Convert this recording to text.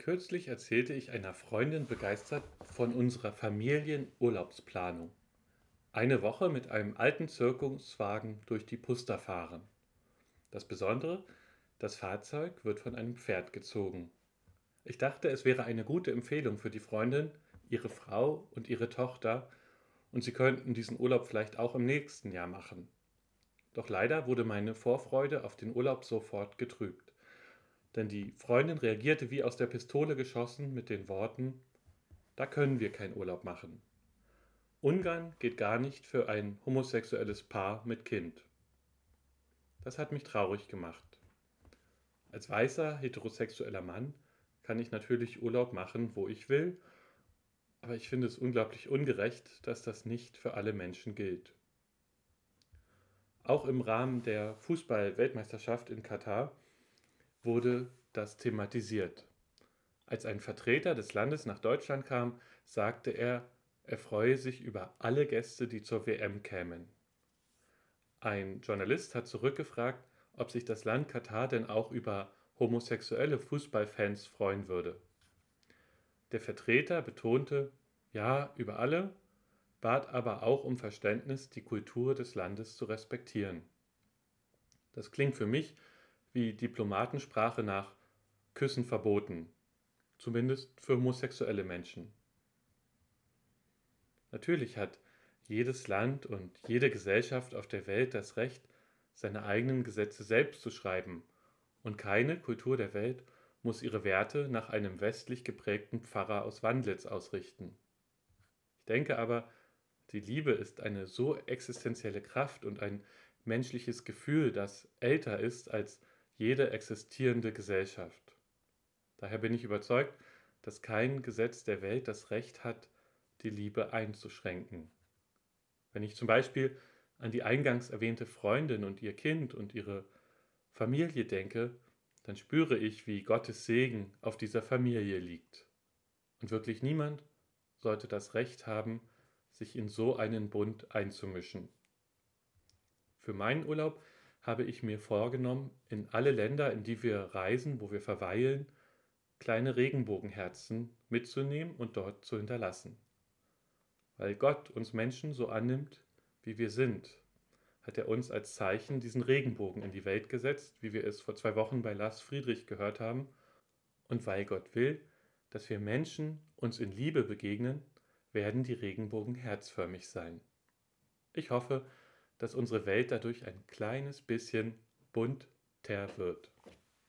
Kürzlich erzählte ich einer Freundin begeistert von unserer Familienurlaubsplanung. Eine Woche mit einem alten Zirkuswagen durch die Puster fahren. Das Besondere, das Fahrzeug wird von einem Pferd gezogen. Ich dachte, es wäre eine gute Empfehlung für die Freundin, ihre Frau und ihre Tochter, und sie könnten diesen Urlaub vielleicht auch im nächsten Jahr machen. Doch leider wurde meine Vorfreude auf den Urlaub sofort getrübt denn die Freundin reagierte wie aus der Pistole geschossen mit den Worten Da können wir keinen Urlaub machen. Ungarn geht gar nicht für ein homosexuelles Paar mit Kind. Das hat mich traurig gemacht. Als weißer heterosexueller Mann kann ich natürlich Urlaub machen, wo ich will, aber ich finde es unglaublich ungerecht, dass das nicht für alle Menschen gilt. Auch im Rahmen der Fußball-Weltmeisterschaft in Katar wurde das thematisiert. Als ein Vertreter des Landes nach Deutschland kam, sagte er, er freue sich über alle Gäste, die zur WM kämen. Ein Journalist hat zurückgefragt, ob sich das Land Katar denn auch über homosexuelle Fußballfans freuen würde. Der Vertreter betonte, ja, über alle, bat aber auch um Verständnis, die Kultur des Landes zu respektieren. Das klingt für mich wie Diplomatensprache nach Küssen verboten, zumindest für homosexuelle Menschen. Natürlich hat jedes Land und jede Gesellschaft auf der Welt das Recht, seine eigenen Gesetze selbst zu schreiben, und keine Kultur der Welt muss ihre Werte nach einem westlich geprägten Pfarrer aus Wandlitz ausrichten. Ich denke aber, die Liebe ist eine so existenzielle Kraft und ein menschliches Gefühl, das älter ist als jede existierende Gesellschaft. Daher bin ich überzeugt, dass kein Gesetz der Welt das Recht hat, die Liebe einzuschränken. Wenn ich zum Beispiel an die eingangs erwähnte Freundin und ihr Kind und ihre Familie denke, dann spüre ich, wie Gottes Segen auf dieser Familie liegt. Und wirklich niemand sollte das Recht haben, sich in so einen Bund einzumischen. Für meinen Urlaub habe ich mir vorgenommen, in alle Länder, in die wir reisen, wo wir verweilen, kleine Regenbogenherzen mitzunehmen und dort zu hinterlassen. Weil Gott uns Menschen so annimmt, wie wir sind, hat er uns als Zeichen diesen Regenbogen in die Welt gesetzt, wie wir es vor zwei Wochen bei Lars Friedrich gehört haben. Und weil Gott will, dass wir Menschen uns in Liebe begegnen, werden die Regenbogen herzförmig sein. Ich hoffe, dass unsere Welt dadurch ein kleines bisschen bunter wird.